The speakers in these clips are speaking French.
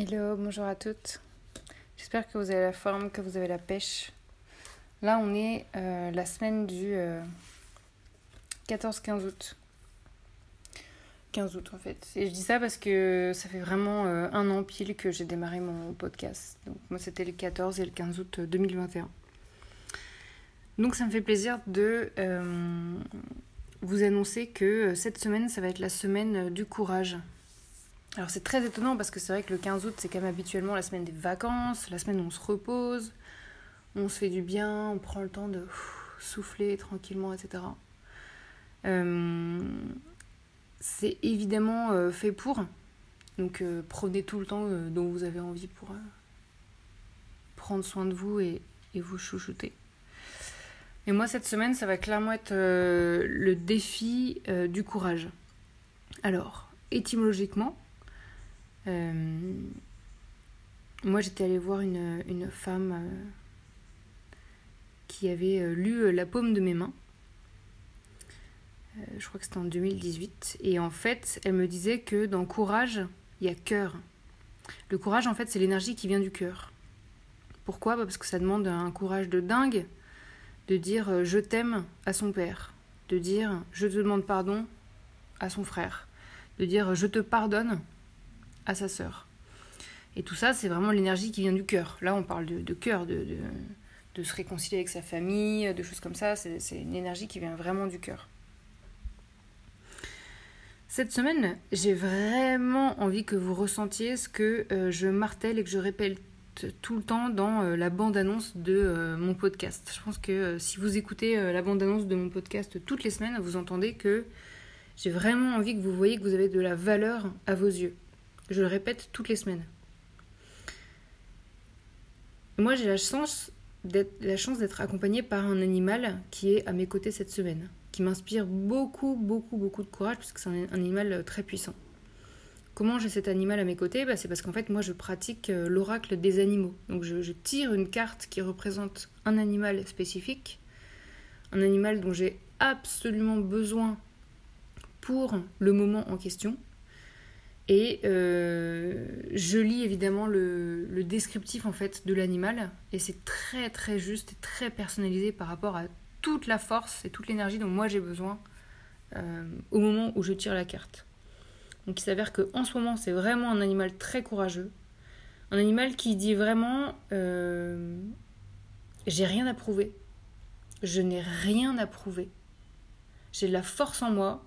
Hello, bonjour à toutes. J'espère que vous avez la forme, que vous avez la pêche. Là, on est euh, la semaine du 14-15 euh, août. 15 août en fait. Et je dis ça parce que ça fait vraiment euh, un an pile que j'ai démarré mon podcast. Donc moi c'était le 14 et le 15 août 2021. Donc ça me fait plaisir de vous annoncer que cette semaine ça va être la semaine du courage. Alors c'est très étonnant parce que c'est vrai que le 15 août, c'est quand même habituellement la semaine des vacances, la semaine où on se repose, on se fait du bien, on prend le temps de souffler tranquillement, etc. Euh, c'est évidemment euh, fait pour. Donc euh, prenez tout le temps dont vous avez envie pour prendre soin de vous et, et, vous chouchouter. Et moi, cette semaine, ça va clairement être le défi du courage. Alors, étymologiquement, euh, moi, j'étais allée voir une, femme euh, qui avait euh, lu La paume de mes mains. je crois que c'était en 2018. Et en fait, elle me disait que dans courage, il y a cœur. Le courage, en fait, c'est l'énergie qui vient du cœur. Pourquoi? Bah, Parce que ça demande un courage de dingue de dire je t'aime à son père, de dire je te demande pardon à son frère, de dire je te pardonne à sa sœur. Et tout ça, c'est vraiment l'énergie qui vient du cœur. Là, on parle de, cœur, de, se réconcilier avec sa famille, de choses comme ça. C'est une énergie qui vient vraiment du cœur. Cette semaine, j'ai vraiment envie que vous ressentiez ce que euh, je martèle et que je répète tout le temps dans euh, la bande-annonce de euh, mon podcast. Je pense que si vous écoutez la bande-annonce de mon podcast toutes les semaines, vous entendez que j'ai vraiment envie que vous voyez que vous avez de la valeur à vos yeux. Je le répète toutes les semaines. Moi, j'ai la chance d'être accompagnée par un animal qui est à mes côtés cette semaine, qui m'inspire beaucoup, beaucoup, beaucoup de courage parce que c'est un, animal très puissant. Comment j'ai cet animal à mes côtés? Bah, C'est parce qu'en fait, moi, je pratique euh, l'oracle des animaux. Donc, je, tire une carte qui représente un animal spécifique, un animal dont j'ai absolument besoin pour le moment en question. Et euh, je lis évidemment le, descriptif en fait de l'animal. Et c'est très très juste et très personnalisé par rapport à toute la force et toute l'énergie dont moi j'ai besoin euh, au moment où je tire la carte. Donc il s'avère que en ce moment c'est vraiment un animal très courageux, un animal qui dit vraiment euh, j'ai rien à prouver, je n'ai rien à prouver, j'ai de la force en moi,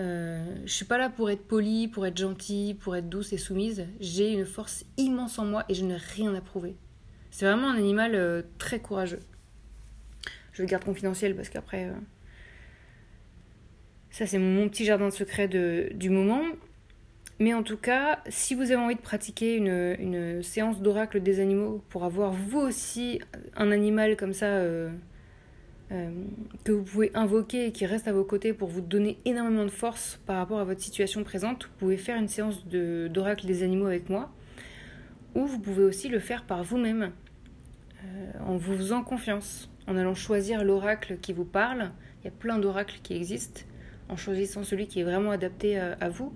euh, je suis pas là pour être polie, pour être gentille, pour être douce et soumise. J'ai une force immense en moi et je n'ai rien à prouver. C'est vraiment un animal euh, très courageux. Je le garde confidentiel parce qu'après, euh, ça c'est mon petit jardin de secret de, du moment. Mais en tout cas, si vous avez envie de pratiquer une, une séance d'oracle des animaux pour avoir vous aussi un animal comme ça euh, que vous pouvez invoquer et qui reste à vos côtés pour vous donner énormément de force par rapport à votre situation présente, vous pouvez faire une séance d'oracle des animaux avec moi, ou vous pouvez aussi le faire par vous-même, euh, en vous faisant confiance, en allant choisir l'oracle qui vous parle. Il y a plein d'oracles qui existent, en choisissant celui qui est vraiment adapté à, à vous,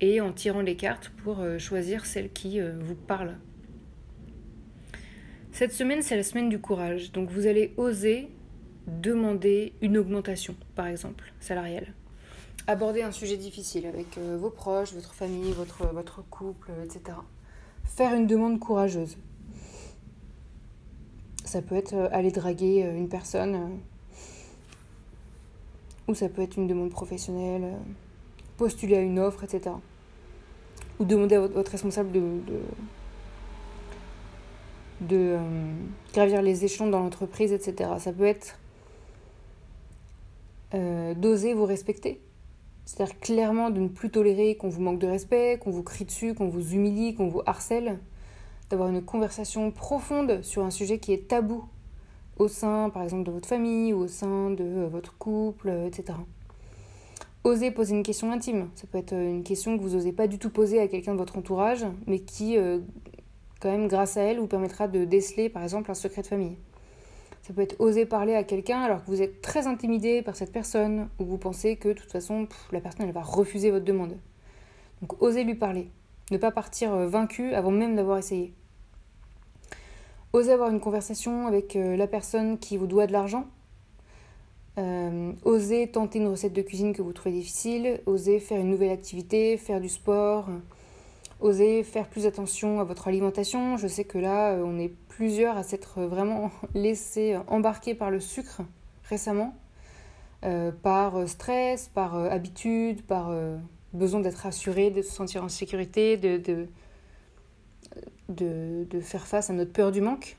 et en tirant les cartes pour euh, choisir celle qui vous parle. Cette semaine, c'est la semaine du courage, donc vous allez oser demander une augmentation, par exemple, salariale. Aborder un sujet difficile avec euh, vos proches, votre famille, votre, votre couple, etc. Faire une demande courageuse. Ça peut être aller draguer une personne, ou ça peut être une demande professionnelle, postuler à une offre, etc. Ou demander à votre responsable de, de, gravir les échelons dans l'entreprise, etc. Ça peut être d'oser vous respecter c'est-à-dire clairement de ne plus tolérer qu'on vous manque de respect, qu'on vous crie dessus, qu'on vous humilie, qu'on vous harcèle, d'avoir une conversation profonde sur un sujet qui est tabou au sein, par exemple, de votre famille ou au sein de euh, votre couple, euh, etc. Osez poser une question intime. Ça peut être une question que vous n'osez pas du tout poser à quelqu'un de votre entourage, mais qui, euh, quand même, grâce à elle, vous permettra de déceler, par exemple, un secret de famille. Ça peut être oser parler à quelqu'un alors que vous êtes très intimidé par cette personne ou vous pensez que de toute façon la personne elle va refuser votre demande. Donc osez lui parler. Ne pas partir euh, vaincu avant même d'avoir essayé. Osez avoir une conversation avec euh, la personne qui vous doit de l'argent. Euh, osez tenter une recette de cuisine que vous trouvez difficile. Osez faire une nouvelle activité, faire du sport. Osez faire plus attention à votre alimentation. Je sais que là, on est plusieurs à s'être vraiment laissés embarquer par le sucre récemment, euh, par stress, par euh, habitude, par euh, besoin d'être assuré, de se sentir en sécurité, de, de, de, de, faire face à notre peur du manque.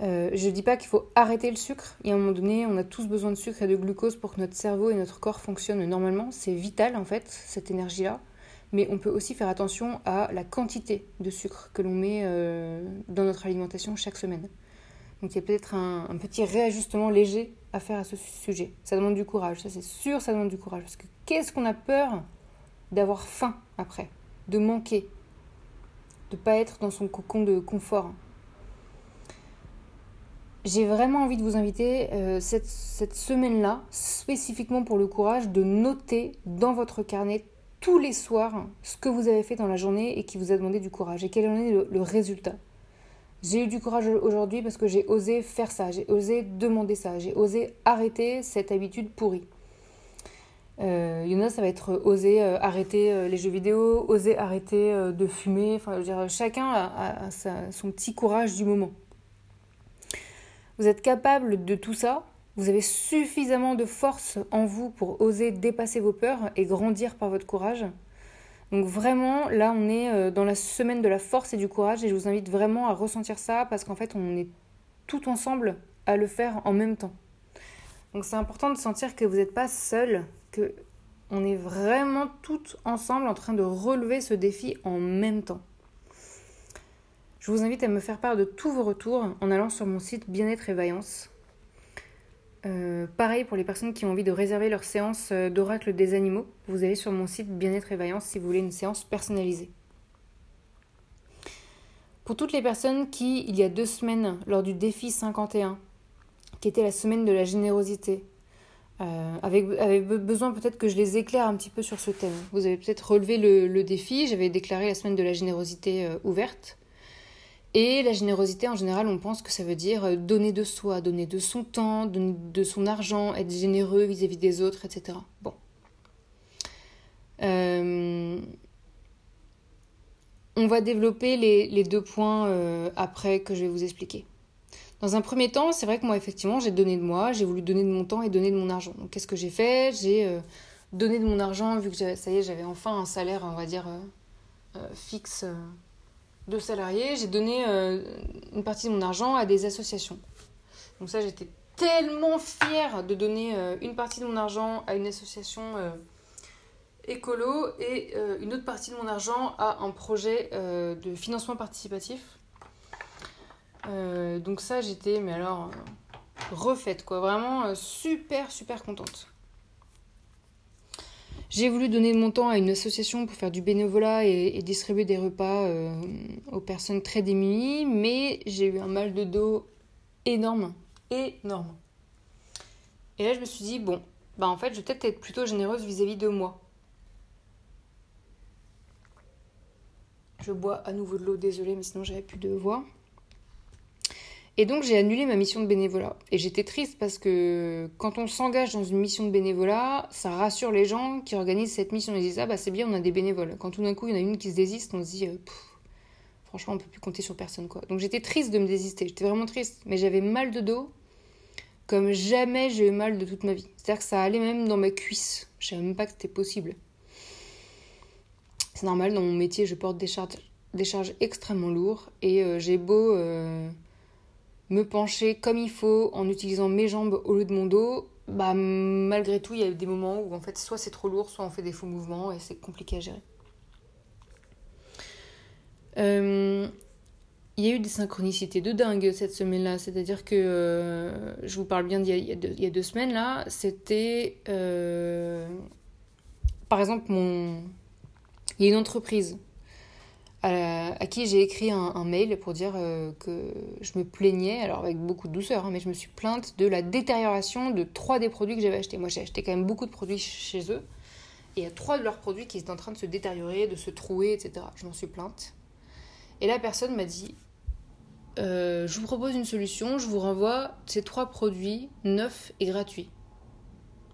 je ne dis pas qu'il faut arrêter le sucre. Il y a un moment donné, on a tous besoin de sucre et de glucose pour que notre cerveau et notre corps fonctionnent normalement. C'est vital en fait, cette énergie-là mais on peut aussi faire attention à la quantité de sucre que l'on met euh, dans notre alimentation chaque semaine. Donc il y a peut-être un, petit réajustement léger à faire à ce sujet. Ça demande du courage, ça c'est sûr, ça demande du courage. Parce que qu'est-ce qu'on a peur d'avoir faim après, de manquer, de pas être dans son cocon de confort? J'ai vraiment envie de vous inviter euh, cette semaine-là, spécifiquement pour le courage, de noter dans votre carnet tous les soirs ce que vous avez fait dans la journée et qui vous a demandé du courage et quel en est le, résultat? J'ai eu du courage aujourd'hui parce que j'ai osé faire ça, j'ai osé demander ça, j'ai osé arrêter cette habitude pourrie. Euh, ça va être oser euh, arrêter euh, les jeux vidéo, oser arrêter de fumer. Enfin, je chacun a, son petit courage du moment. Vous êtes capable de tout ça? Vous avez suffisamment de force en vous pour oser dépasser vos peurs et grandir par votre courage. Donc vraiment, là, on est euh, dans la semaine de la force et du courage et je vous invite vraiment à ressentir ça parce qu'en fait, on est tout ensemble à le faire en même temps. Donc c'est important de sentir que vous n'êtes pas seul, que on est vraiment toutes ensemble en train de relever ce défi en même temps. Je vous invite à me faire part de tous vos retours en allant sur mon site Bien-être et Vaillance euh, pareil pour les personnes qui ont envie de réserver leur séance euh, d'oracle des animaux. Vous allez sur mon site Bien-être et Vaillance si vous voulez une séance personnalisée. Pour toutes les personnes qui, il y a deux semaines, lors du défi 51, qui était la semaine de la générosité, euh, avaient, besoin peut-être que je les éclaire un petit peu sur ce thème. Vous avez peut-être relevé le, le défi, j'avais déclaré la semaine de la générosité ouverte. Et la générosité, en général, on pense que ça veut dire euh, donner de soi, donner de son temps, de son argent, être généreux vis-à-vis des autres, etc. Bon. Euh, on va développer les, deux points euh, après que je vais vous expliquer. Dans un premier temps, c'est vrai que moi, effectivement, j'ai donné de moi, j'ai voulu donner de mon temps et donner de mon argent. Donc, qu'est-ce que j'ai fait? J'ai donné de mon argent, vu que ça y est, j'avais enfin un salaire, on va dire, fixe de salariés, j'ai donné euh, une partie de mon argent à des associations. Donc ça, j'étais tellement fière de donner euh, une partie de mon argent à une association euh, écolo et une autre partie de mon argent à un projet de financement participatif. donc ça, j'étais, mais alors, refaite, quoi. Vraiment super, super contente. J'ai voulu donner mon temps à une association pour faire du bénévolat et, distribuer des repas euh, aux personnes très démunies, mais j'ai eu un mal de dos énorme, énorme. Et là, je me suis dit, bon, bah en fait, je vais peut-être être plutôt généreuse vis-à-vis de moi. Je bois à nouveau de l'eau, désolée, mais sinon j'avais plus de voix. Et donc j'ai annulé ma mission de bénévolat. Et j'étais triste parce que quand on s'engage dans une mission de bénévolat, ça rassure les gens qui organisent cette mission. Ils disent Ah bah c'est bien, on a des bénévoles. Quand tout d'un coup il y en a une qui se désiste, on se dit euh, franchement, on peut plus compter sur personne, quoi. Donc j'étais triste de me désister, j'étais vraiment triste, mais j'avais mal de dos comme jamais j'ai eu mal de toute ma vie. C'est-à-dire que ça allait même dans mes cuisses. Je savais même pas que c'était possible. C'est normal, dans mon métier, je porte des charges, des charges extrêmement lourdes et euh, j'ai beau euh, me pencher comme il faut en utilisant mes jambes au lieu de mon dos, bah malgré tout, il y a des moments où en fait soit c'est trop lourd, soit on fait des faux mouvements et c'est compliqué à gérer. Euh, il y a eu des synchronicités de dingue cette semaine-là. C'est-à-dire que, euh, je vous parle bien d'il y, y, a deux semaines là, c'était. Euh, par exemple, mon... il y a une entreprise à, qui j'ai écrit un, mail pour dire euh, que je me plaignais, alors avec beaucoup de douceur, hein, mais je me suis plainte de la détérioration de trois des produits que j'avais achetés. Moi, j'ai acheté quand même beaucoup de produits chez eux. Et il y a trois de leurs produits qui étaient en train de se détériorer, de se trouer, etc. Je m'en suis plainte. Et la personne m'a dit euh, Je vous propose une solution, je vous renvoie ces trois produits neufs et gratuits.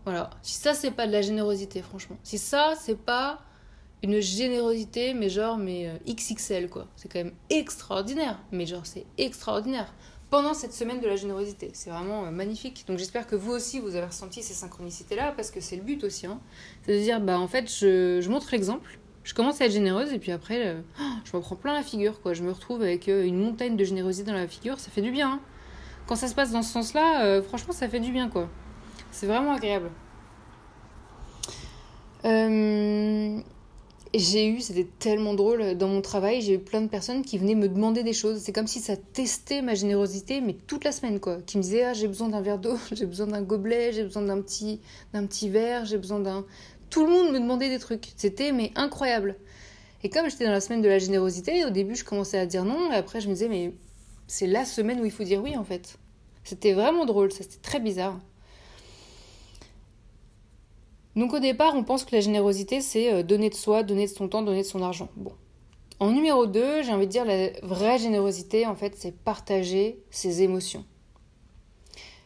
Voilà. Si ça, c'est pas de la générosité, franchement. Si ça, c'est pas une générosité, mais genre, mais euh, XXL, quoi. C'est quand même extraordinaire. Mais genre, c'est extraordinaire. Pendant cette semaine de la générosité. C'est vraiment euh, magnifique. Donc j'espère que vous aussi, vous avez ressenti ces synchronicités-là, parce que c'est le but aussi. Hein. C'est de dire, bah en fait, je, je montre l'exemple je commence à être généreuse et puis après, euh, je me prends plein la figure, quoi. Je me retrouve avec euh, une montagne de générosité dans la figure, ça fait du bien. Hein. Quand ça se passe dans ce sens-là, euh, franchement, ça fait du bien, quoi. C'est vraiment agréable. J'ai eu, c'était tellement drôle, dans mon travail, j'ai eu plein de personnes qui venaient me demander des choses. C'est comme si ça testait ma générosité, mais toute la semaine, quoi. Qui me disaient, ah, j'ai besoin d'un verre d'eau, j'ai besoin d'un gobelet, j'ai besoin d'un petit, d'un petit verre, j'ai besoin d'un tout le monde me demandait des trucs. C'était mais incroyable. Et comme j'étais dans la semaine de la générosité, au début je commençais à dire non, et après je me disais mais c'est la semaine où il faut dire oui en fait. C'était vraiment drôle, ça c'était très bizarre. Donc au départ, on pense que la générosité c'est euh, donner de soi, donner de son temps, donner de son argent. Bon. En numéro 2, j'ai envie de dire la vraie générosité en fait, c'est partager ses émotions.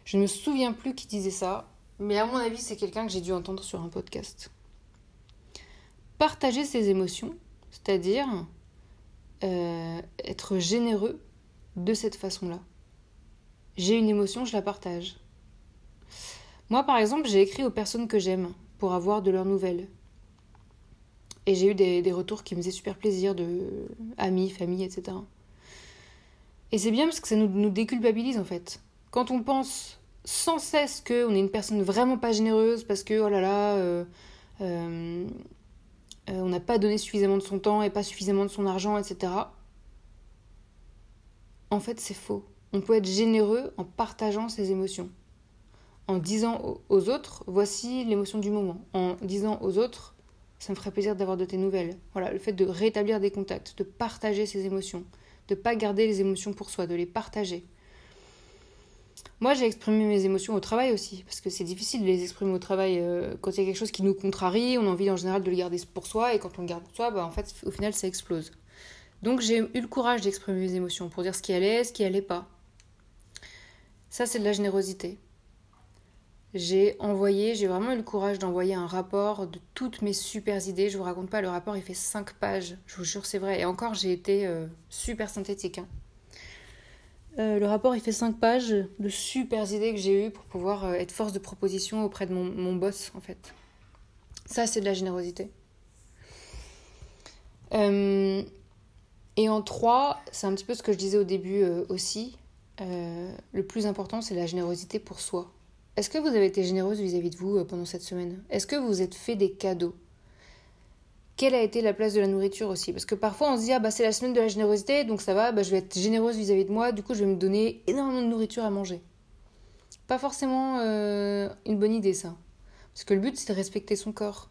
Je ne me souviens plus qui disait ça, mais à mon avis, c'est quelqu'un que j'ai dû entendre sur un podcast. Partager ses émotions, c'est-à-dire euh, être généreux de cette façon-là. J'ai une émotion, je la partage. Moi, par exemple, j'ai écrit aux personnes que j'aime pour avoir de leurs nouvelles. Et j'ai eu des, retours qui me faisaient super plaisir de amis, famille, etc. Et c'est bien parce que ça nous, déculpabilise en fait. Quand on pense sans cesse qu'on est une personne vraiment pas généreuse parce que, oh là là, euh, euh, euh, on n'a pas donné suffisamment de son temps et pas suffisamment de son argent, etc. En fait, c'est faux. On peut être généreux en partageant ses émotions. En disant aux autres, voici l'émotion du moment. En disant aux autres, ça me ferait plaisir d'avoir de tes nouvelles. Voilà, le fait de rétablir des contacts, de partager ses émotions, de pas garder les émotions pour soi, de les partager. Moi, j'ai exprimé mes émotions au travail aussi, parce que c'est difficile de les exprimer au travail euh, quand il y a quelque chose qui nous contrarie, on a envie en général de le garder pour soi, et quand on le garde pour soi, bah, en fait, au final, ça explose. Donc j'ai eu le courage d'exprimer mes émotions pour dire ce qui allait, ce qui allait pas. Ça, c'est de la générosité. J'ai envoyé, j'ai vraiment eu le courage d'envoyer un rapport de toutes mes super idées. Je vous raconte pas, le rapport il fait 5 pages, je vous jure, c'est vrai. Et encore, j'ai été euh, super synthétique. Hein. Euh, le rapport, il fait 5 pages de super idées que j'ai eues pour pouvoir euh, être force de proposition auprès de mon, boss, en fait. Ça, c'est de la générosité. Et en 3, c'est un petit peu ce que je disais au début aussi. le plus important, c'est la générosité pour soi. Est-ce que vous avez été généreuse vis-à-vis de vous pendant cette semaine? Est-ce que vous vous êtes fait des cadeaux? Quelle a été la place de la nourriture aussi? Parce que parfois on se dit ah bah c'est la semaine de la générosité donc ça va, bah, je vais être généreuse vis-à-vis de moi, du coup je vais me donner énormément de nourriture à manger. Pas forcément euh, une bonne idée ça. Parce que le but c'est de respecter son corps.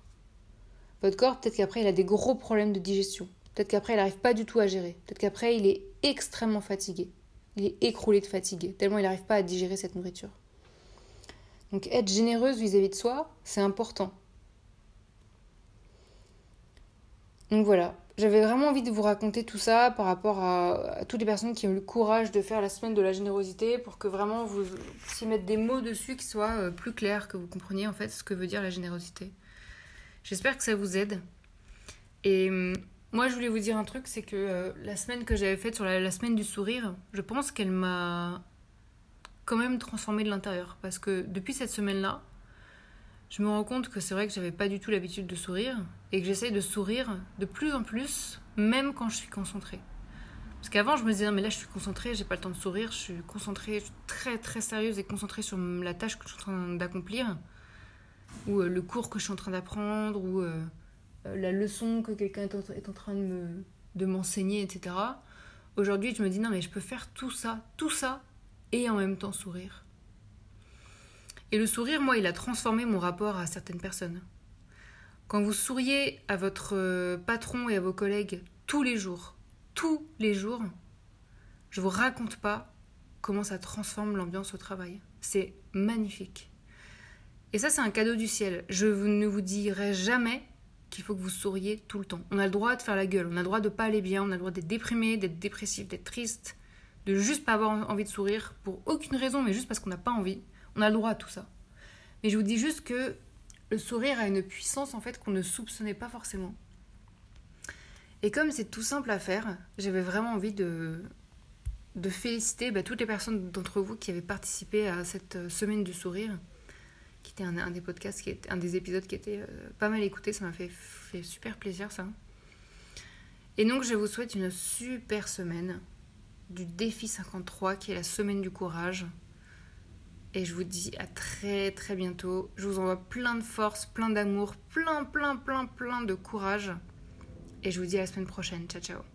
Votre corps peut-être qu'après il a des gros problèmes de digestion. Peut-être qu'après il n'arrive pas du tout à gérer. Peut-être qu'après il est extrêmement fatigué. Il est écroulé de fatigue, tellement il n'arrive pas à digérer cette nourriture. Donc être généreuse vis à -vis de soi, c'est important. Donc voilà, j'avais vraiment envie de vous raconter tout ça par rapport à, toutes les personnes qui ont eu le courage de faire la semaine de la générosité pour que vraiment vous puissiez mettre des mots dessus qui soient euh, plus clairs, que vous compreniez en fait ce que veut dire la générosité. J'espère que ça vous aide. Et hum, Moi, je voulais vous dire un truc, c'est que euh, la semaine que j'avais faite sur la, semaine du sourire, je pense qu'elle m'a quand même transformée de l'intérieur. Parce que depuis cette semaine-là, je me rends compte que c'est vrai que j'avais pas du tout l'habitude de sourire et que j'essaye de sourire de plus en plus, même quand je suis concentrée. Parce qu'avant, je me disais, mais là, je suis concentrée, j'ai pas le temps de sourire, je suis concentrée, je suis très très sérieuse et concentrée sur la tâche que je suis en train d'accomplir, ou euh, le cours que je suis en train d'apprendre, ou euh, euh, la leçon que quelqu'un est, en train de m'enseigner, etc. Aujourd'hui, je me dis, non, mais je peux faire tout ça, tout ça, et en même temps sourire. Et le sourire, moi, il a transformé mon rapport à certaines personnes. Quand vous souriez à votre patron et à vos collègues tous les jours, tous les jours, je vous raconte pas comment ça transforme l'ambiance au travail. C'est magnifique. Et ça, c'est un cadeau du ciel. Je ne vous dirai jamais qu'il faut que vous souriez tout le temps. On a le droit de faire la gueule, on a le droit de pas aller bien, on a le droit d'être déprimé, d'être dépressif, d'être triste, de juste pas avoir envie de sourire pour aucune raison, mais juste parce qu'on n'a pas envie. On a le droit à tout ça. Mais je vous dis juste que le sourire a une puissance en fait qu'on ne soupçonnait pas forcément. Et comme c'est tout simple à faire, j'avais vraiment envie de, de féliciter bah, toutes les personnes d'entre vous qui avaient participé à cette euh, semaine du sourire, qui était un, des podcasts, qui un des épisodes qui était euh, pas mal écouté. Ça m'a fait super plaisir, ça. Et donc, je vous souhaite une super semaine du défi 53, qui est la semaine du courage. Et je vous dis à très très bientôt. Je vous envoie plein de force, plein d'amour, plein, plein, plein, plein de courage. Et je vous dis à la semaine prochaine. Ciao, ciao.